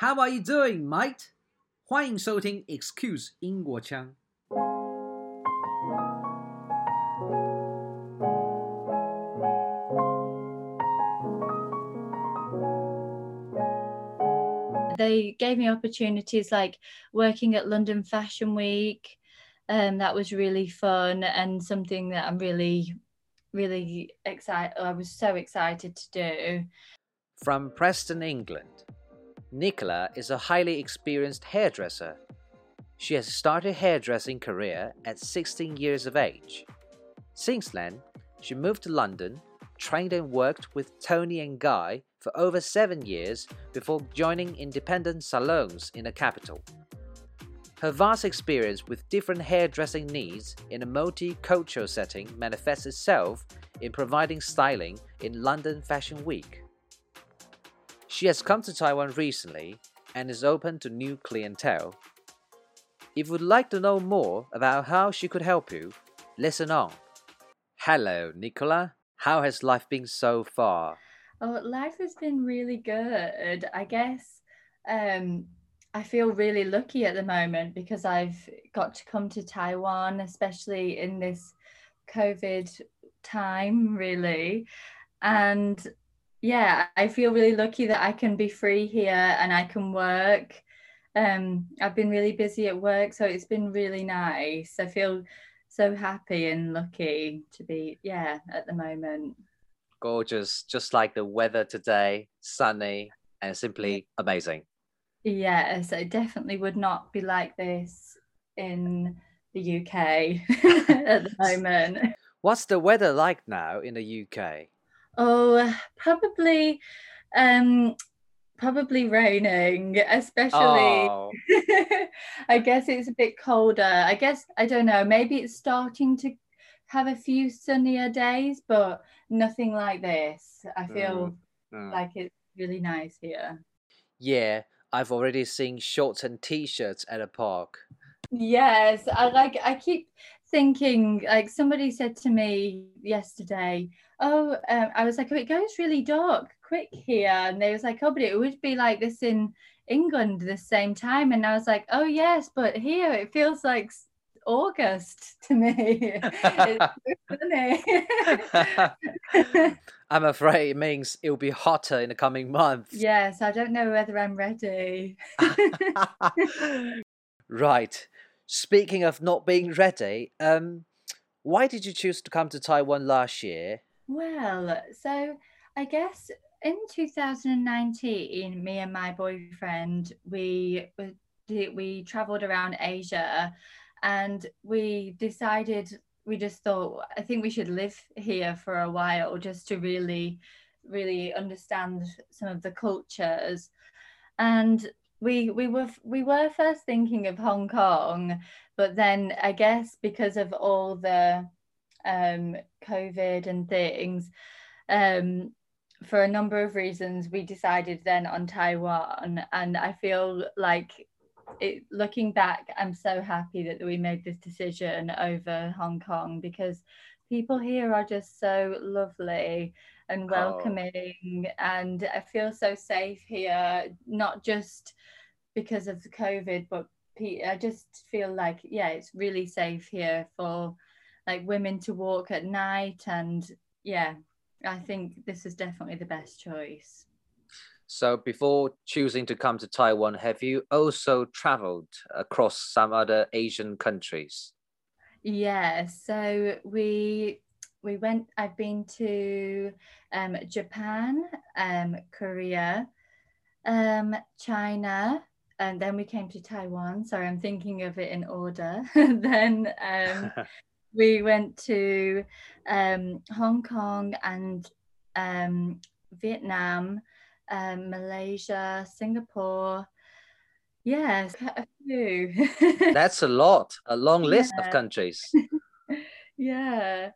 How are you doing, mate？欢迎收听 Excuse 英国腔。They gave me opportunities like working at London Fashion Week. Um, that was really fun and something that I'm really, really excited. I was so excited to do. From Preston, England, Nicola is a highly experienced hairdresser. She has started her hairdressing career at 16 years of age. Since then, she moved to London, trained and worked with Toni and Guy for over seven years before joining independent salons in the capital. Her vast experience with different hairdressing needs in a multicultural setting manifests itself in providing styling in London Fashion Week. She has come to Taiwan recently and is open to new clientele. If you would like to know more about how she could help you, listen on. Hello, Nicola. How has life been so far? Oh, life has been really good. I guess um, I feel really lucky at the moment because I've got to come to Taiwan, especially in this COVID time, really. And yeah, I feel really lucky that I can be free here and I can work. Um, I've been really busy at work, so it's been really nice. I feel so happy and lucky to be, yeah, at the moment. Gorgeous, just like the weather today, sunny and simply amazing. Yes, it definitely would not be like this in the UK at the moment. What's the weather like now in the UK? Oh, probably, um, probably raining, especially. Oh, I guess it's a bit colder. I guess I don't know. Maybe it's starting to have a few sunnier days, but nothing like this. I feel mm. like it's really nice here. yeah, I've already seen shorts and t-shirts at a park. Yes, I like. I keep thinking. Like somebody said to me yesterday. Oh, um, I was like, oh, it goes really dark quick here, and they was like, oh, but it would be like this in England at the same time, and I was like, oh yes, but here it feels like August to me. it's so funny. I'm afraid it means it'll be hotter in the coming months. yes, I don't know whether I'm ready. right. Speaking of not being ready, um, why did you choose to come to Taiwan last year? Well, so I guess in 2019, me and my boyfriend, we we traveled around Asia, and we decided we just thought I think we should live here for a while just to really, really understand some of the cultures, and we we were we were first thinking of Hong Kong, but then I guess because of all the um, COVID and things, um, for a number of reasons, we decided then on Taiwan. And I feel like it, looking back, I'm so happy that we made this decision over Hong Kong because people here are just so lovely and Oh. welcoming. And I feel so safe here, not just because of the COVID, but I just feel like, yeah, it's really safe here for like women to walk at night. And yeah, I think this is definitely the best choice. So, before choosing to come to Taiwan, have you also traveled across some other Asian countries? Yeah, so we we went. I've been to um, Japan, um, Korea, um, China, and then we came to Taiwan. Sorry, I'm thinking of it in order. then um, we went to um, Hong Kong and um, Vietnam, um, Malaysia, Singapore. Yes, a few. That's a lot, a long list of countries. yeah,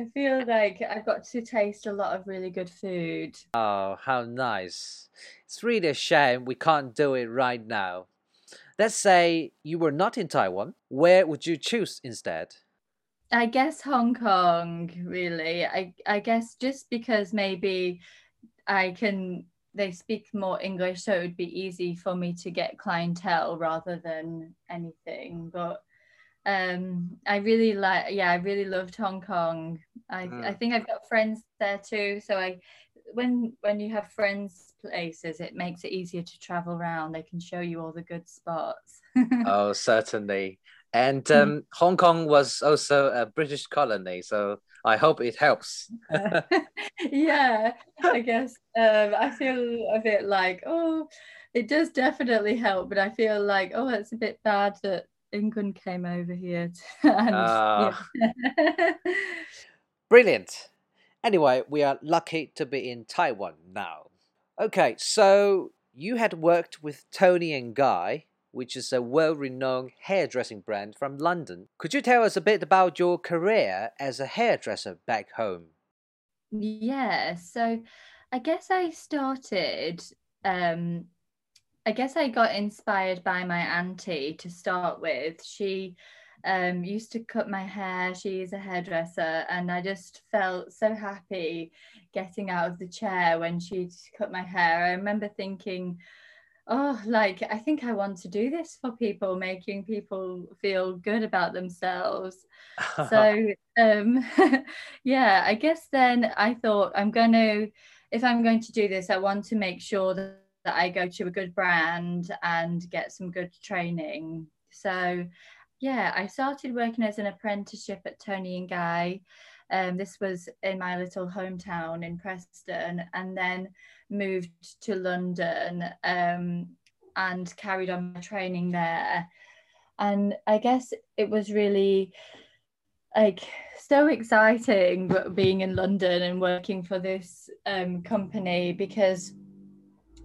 I feel like I've got to taste a lot of really good food. Oh, how nice. It's really a shame we can't do it right now. Let's say you were not in Taiwan. Where would you choose instead? I guess Hong Kong, really. I I guess just because maybe I can they speak more English, so it would be easy for me to get clientele rather than anything. But um, I really like, yeah, I really loved Hong Kong. I, mm. I think I've got friends there too. So I, when when you have friends places, it makes it easier to travel around. They can show you all the good spots. oh, certainly. And hmm. um, Hong Kong was also a British colony, so I hope it helps. yeah, I guess um, I feel a bit like, oh, it does definitely help, but I feel like, oh, it's a bit bad that England came over here. and, uh, yeah. brilliant. Anyway, we are lucky to be in Taiwan now. Okay, so you had worked with Toni and Guy which is a well renowned hairdressing brand from London. Could you tell us a bit about your career as a hairdresser back home? Yeah, so I guess I started, um, I guess I got inspired by my auntie to start with. She um, used to cut my hair, she's a hairdresser, and I just felt so happy getting out of the chair when she'd cut my hair. I remember thinking, oh like i think i want to do this for people making people feel good about themselves so um yeah i guess then i thought i'm going to if i'm going to do this i want to make sure that, that i go to a good brand and get some good training so yeah i started working as an apprenticeship at Toni and Guy um, this was in my little hometown in Preston, and then moved to London um, and carried on my training there. And I guess it was really like so exciting being in London and working for this um, company because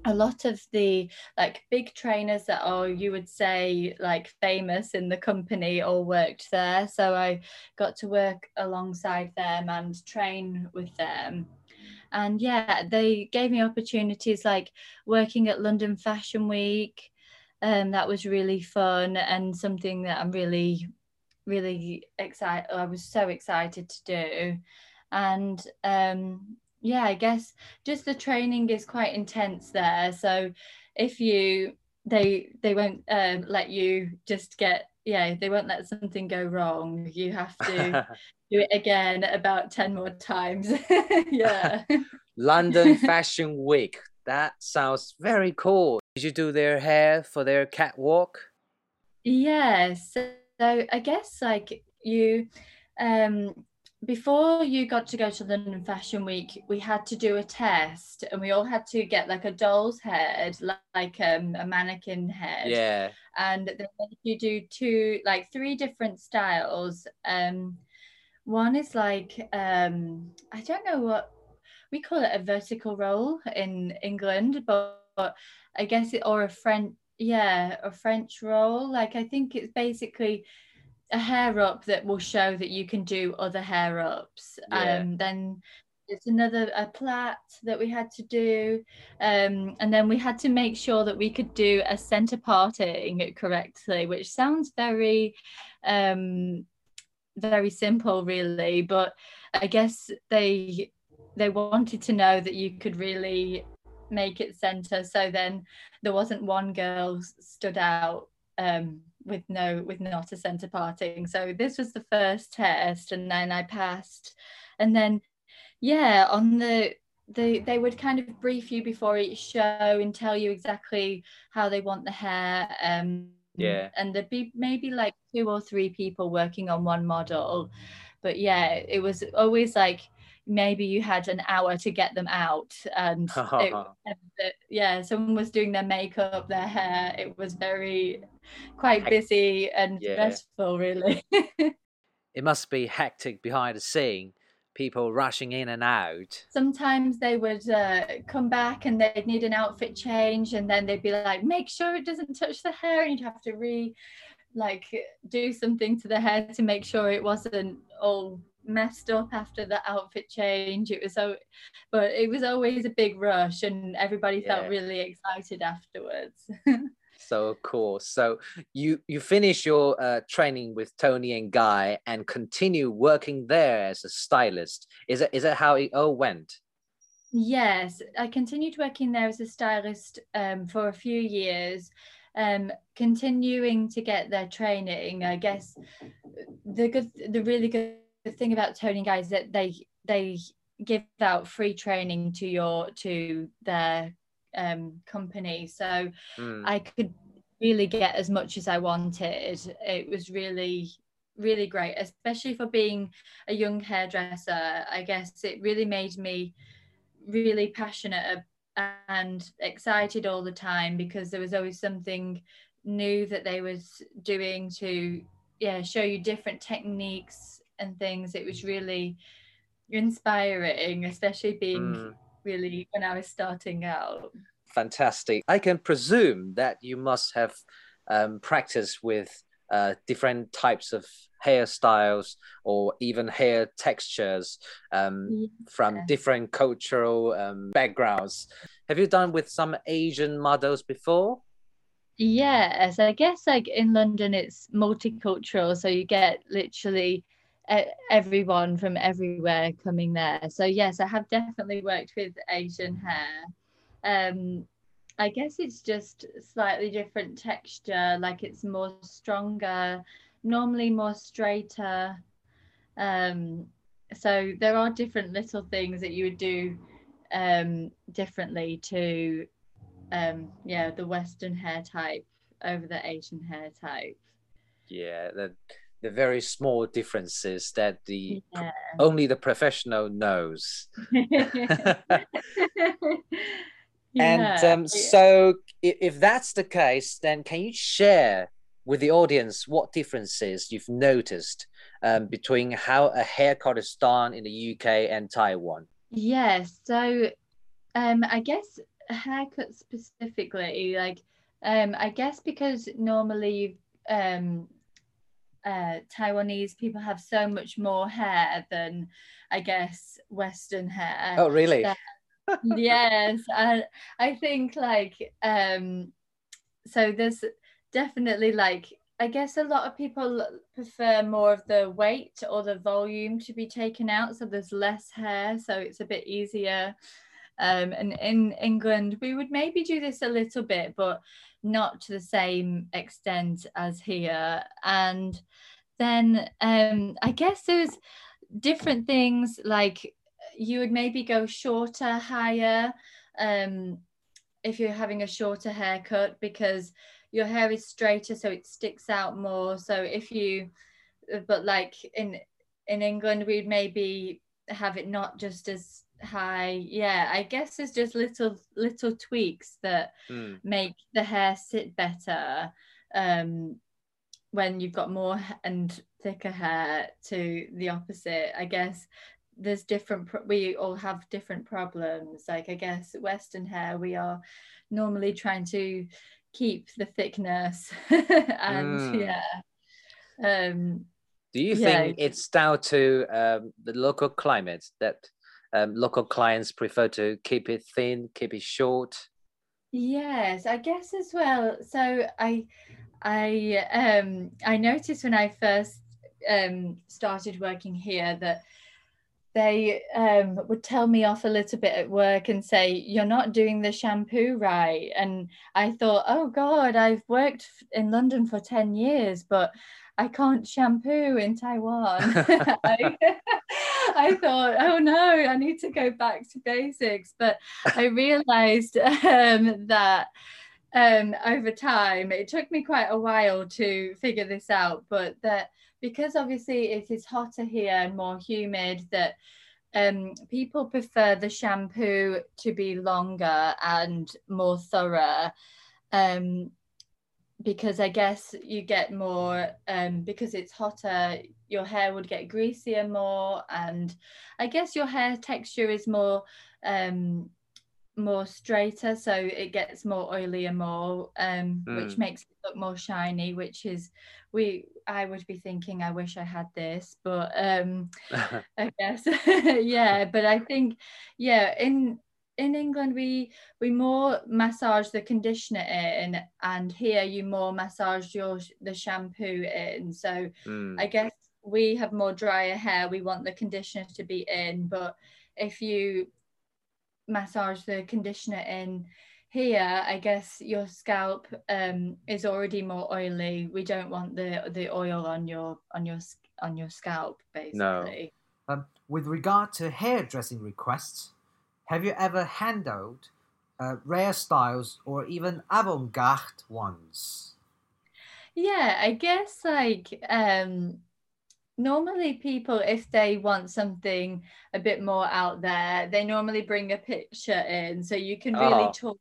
a lot of the like big trainers that are you would say like famous in the company all worked there. So i got to work alongside them and train with them. And yeah they gave me opportunities like working at london fashion week. Um, that was really fun and something that i'm really really excited i was so excited to do. And um, yeah, I guess just the training is quite intense there. So if you they they won't um, let you just get yeah they won't let something go wrong. You have to do it again about ten more times. yeah. London Fashion Week. That sounds very cool. Did you do their hair for their catwalk? Yes. Yeah, so I guess like you um before you got to go to London Fashion Week, we had to do a test and we all had to get like a doll's head, like um, a mannequin head. Yeah. And then you do two, like three different styles. Um, one is like, um, I don't know what we call it a vertical roll in England, but, but I guess it, or a French, yeah, a French roll. Like I think it's basically a hair up that will show that you can do other hair ups. Yeah. Um, then it's another a plait that we had to do um, and then we had to make sure that we could do a center parting correctly which sounds very um, very simple really but i guess they they wanted to know that you could really make it center so then there wasn't one girl stood out um, with no with not a center parting. So this was the first test and then i passed. And then yeah on the they they would kind of brief you before each show and tell you exactly how they want the hair um yeah. and there'd be maybe like two or three people working on one model. But yeah it was always like maybe you had an hour to get them out and it, yeah someone was doing their makeup their hair it was very quite busy and yeah. stressful really it must be hectic behind the scene people rushing in and out sometimes they would uh, come back and they'd need an outfit change and then they'd be like make sure it doesn't touch the hair and you'd have to re like do something to the hair to make sure it wasn't all messed up after the outfit change. It was so but it was always a big rush and everybody yeah. felt really excited afterwards. So cool. So you you finish your uh, training with Toni and Guy and continue working there as a stylist. Is it is that how it all went? Yes, I continued working there as a stylist um, for a few years, um, continuing to get their training. I guess the good, the really good thing about Toni Guy is that they they give out free training to your to their um, company, so Mm. I could really get as much as I wanted. It was really really great, especially for being a young hairdresser. I guess it really made me really passionate and excited all the time because there was always something new that they was doing to yeah show you different techniques and things it was really inspiring especially being Mm. really when i was starting out Fantastic. I can presume that you must have um, practiced with uh, different types of hairstyles or even hair textures um, from different cultural um, backgrounds. Have you done with some Asian models before? Yes, I guess like in London it's multicultural, so you get literally everyone from everywhere coming there. So yes, I have definitely worked with Asian hair. Um, I guess it's just slightly different texture, like it's more stronger, normally more straighter. Um, so there are different little things that you would do um, differently to um yeah the western hair type over the asian hair type Yeah, the, the very small differences that the yeah only the professional knows. And um, yeah. so, if, if that's the case, then can you share with the audience what differences you've noticed um, between how a haircut is done in the UK and Taiwan? Yes, so um I guess haircut specifically, like um I guess because normally um uh Taiwanese people have so much more hair than I guess Western hair. Oh, really? Yes, I I think like um so there's definitely like I guess a lot of people prefer more of the weight or the volume to be taken out, so there's less hair, so it's a bit easier. Um, and in England, we would maybe do this a little bit, but not to the same extent as here. And then um, I guess there's different things like you would maybe go shorter, higher, um, if you're having a shorter haircut because your hair is straighter so it sticks out more. So if you but like in in england we'd maybe have it not just as high. Yeah i guess there's just little little tweaks that Mm, make the hair sit better um when you've got more and thicker hair to the opposite i guess there's different pro- we all have different problems like i guess western hair we are normally trying to keep the thickness and Mm. yeah um Do you Yeah, think it's down to um, the local climate that um, local clients prefer to keep it thin, keep it short? Yes, I guess as well. So I I um I noticed when I first um started working here that they um would tell me off a little bit at work and say you're not doing the shampoo right and I thought oh god I've worked in London for 10 years but I can't shampoo in Taiwan. I, I thought, oh no, I need to go back to basics. But I realized um, that um, over time, it took me quite a while to figure this out, but that because obviously it is hotter here and more humid, that um, people prefer the shampoo to be longer and more thorough. Um, because I guess you get more um, because it's hotter, your hair would get greasier more, and I guess your hair texture is more um, more straighter, so it gets more oily and more, um, which Mm. makes it look more shiny. Which is we I would be thinking I wish I had this, but um, I guess yeah. But I think yeah in in England we we more massage the conditioner in and here you more massage your the shampoo in so Mm, I guess we have more drier hair we want the conditioner to be in but if you massage the conditioner in here i guess your scalp um, is already more oily we don't want the the oil on your on your on your scalp basically No. Um, with regard to hairdressing requests, have you ever handled uh, rare styles or even avant-garde ones? yeah i guess like um normally people if they want something a bit more out there they normally bring a picture in. So you can really Oh. talk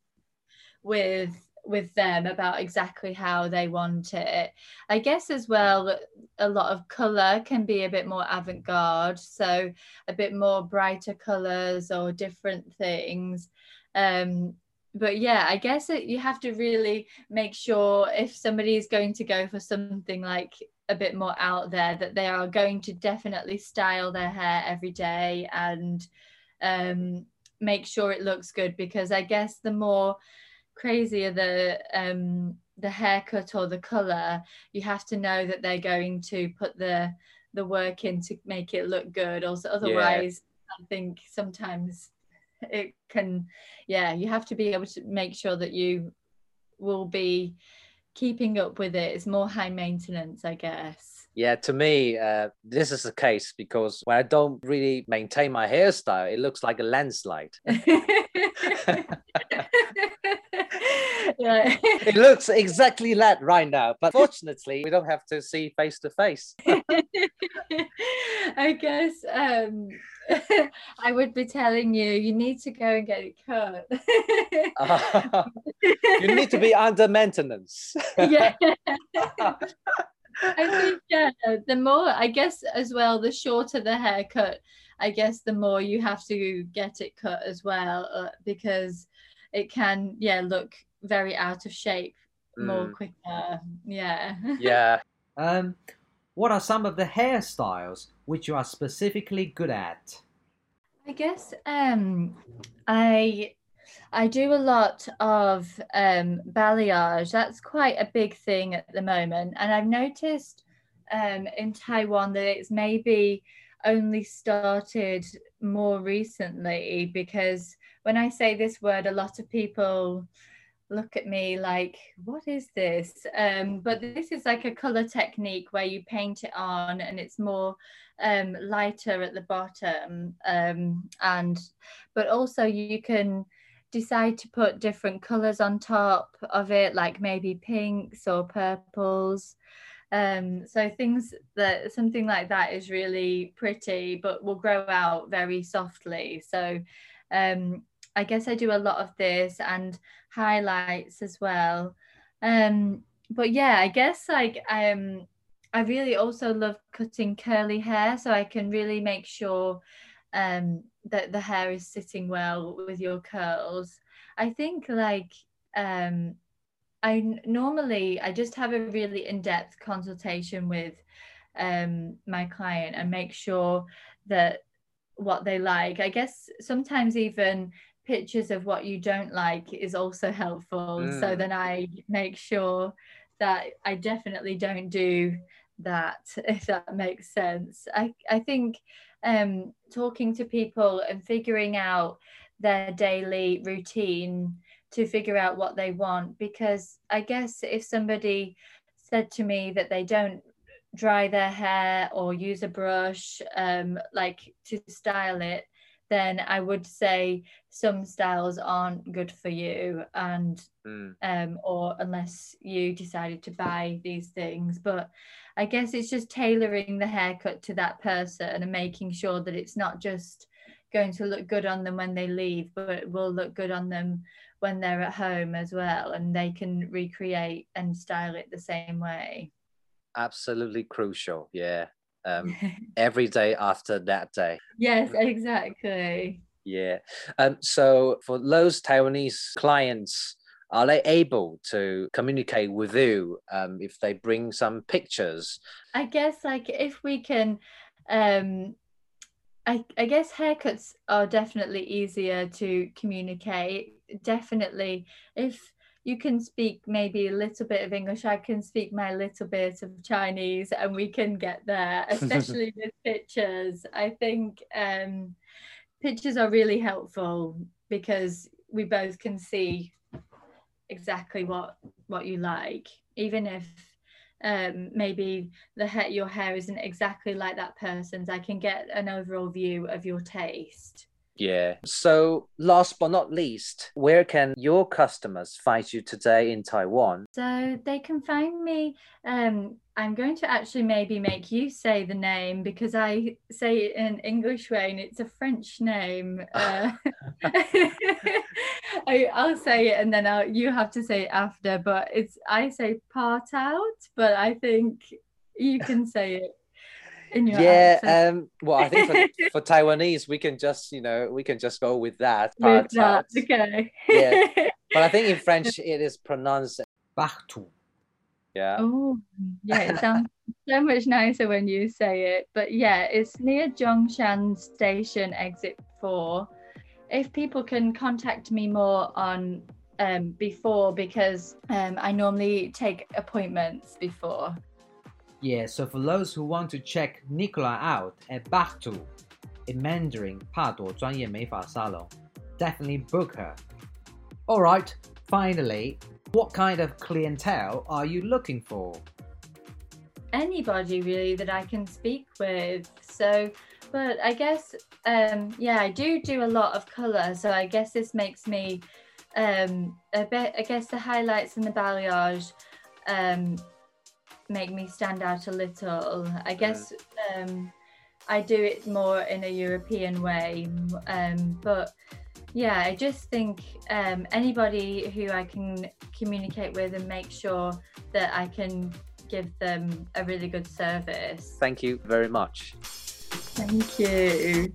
with with them about exactly how they want it. I guess as well a lot of color can be a bit more avant-garde. So a bit more brighter colors or different things. Um but yeah i guess it, you have to really make sure if somebody is going to go for something like a bit more out there that they are going to definitely style their hair every day and um, make sure it looks good because I guess the more crazier the um, the haircut or the color, you have to know that they're going to put the the work in to make it look good. Also, otherwise, I think sometimes it can, yeah, you have to be able to make sure that you will be keeping up with it. It's more high maintenance, I guess. Yeah, to me, uh, this is the case because when I don't really maintain my hairstyle, it looks like a landslide. yeah. It looks exactly that right now, but fortunately, we don't have to see face to face. I guess um, I would be telling you you need to go and get it cut. you need to be under maintenance. yeah. I think yeah, the more I guess as well, the shorter the haircut, I guess the more you have to get it cut as well, uh, because it can yeah look very out of shape more Mm. quicker. Yeah. yeah. Um, what are some of the hairstyles which you are specifically good at? I guess um I I do a lot of um balayage. That's quite a big thing at the moment. And I've noticed um in Taiwan that it's maybe only started more recently because when I say this word a lot of people look at me like what is this? Um but this is like a color technique where you paint it on and it's more um lighter at the bottom um and but also you can decide to put different colors on top of it like maybe pinks or purples. Um so things that something like that is really pretty but will grow out very softly. So um i guess i do a lot of this and highlights as well. Um but yeah i guess like um i really also love cutting curly hair so i can really make sure um that the hair is sitting well with your curls. I think like um i normally i just have a really in-depth consultation with um my client and make sure that what they like. I guess sometimes even pictures of what you don't like is also helpful so Mm. then i make sure that i definitely don't do that if that makes sense i i think um talking to people and figuring out their daily routine to figure out what they want because i guess if somebody said to me that they don't dry their hair or use a brush um like to style it then i would say some styles aren't good for you and Mm. um, or unless you decided to buy these things. But I guess it's just tailoring the haircut to that person and making sure that it's not just going to look good on them when they leave, but it will look good on them when they're at home as well, and they can recreate and style it the same way. Absolutely crucial. Yeah. Um, every day after that day. yes, exactly. Yeah. Um, so for those Taiwanese clients, are they able to communicate with you um, if they bring some pictures? I guess like if we can um I, I guess haircuts are definitely easier to communicate. Definitely if you can speak maybe a little bit of English, I can speak my little bit of Chinese and we can get there, especially with pictures. I think um pictures are really helpful because we both can see exactly what what you like even if um, maybe the hair, your hair isn't exactly like that person's i can get an overall view of your taste yeah. So, last but not least, where can your customers find you today in Taiwan? So they can find me. Um, I'm going to actually maybe make you say the name because I say it in an English way and it's a French name. Uh, I, will say it and then I'll, you have to say it after. But it's I say part out, but I think you can say it yeah um well i think for, for taiwanese we can just you know we can just go with that with that okay. yeah. But i think in french it is pronounced partout. Yeah. Oh yeah it sounds so much nicer when you say it. But yeah it's near zhongshan station exit 4 if people can contact me more on um, before because um, I normally take appointments before. Yeah, so for those who want to check Nicola out at Partout in Mandarin 帕朵专业美发沙龙, definitely book her. Alright, finally, what kind of clientele are you looking for? Anybody really that I can speak with. So, but I guess, um, yeah, I do do a lot of colour. So I guess this makes me um, a bit, I guess the highlights and the balayage um, make me stand out a little. I guess um, I do it more in a European way, um, but yeah, I just think um, anybody who I can communicate with and make sure that I can give them a really good service. Thank you very much. Thank you.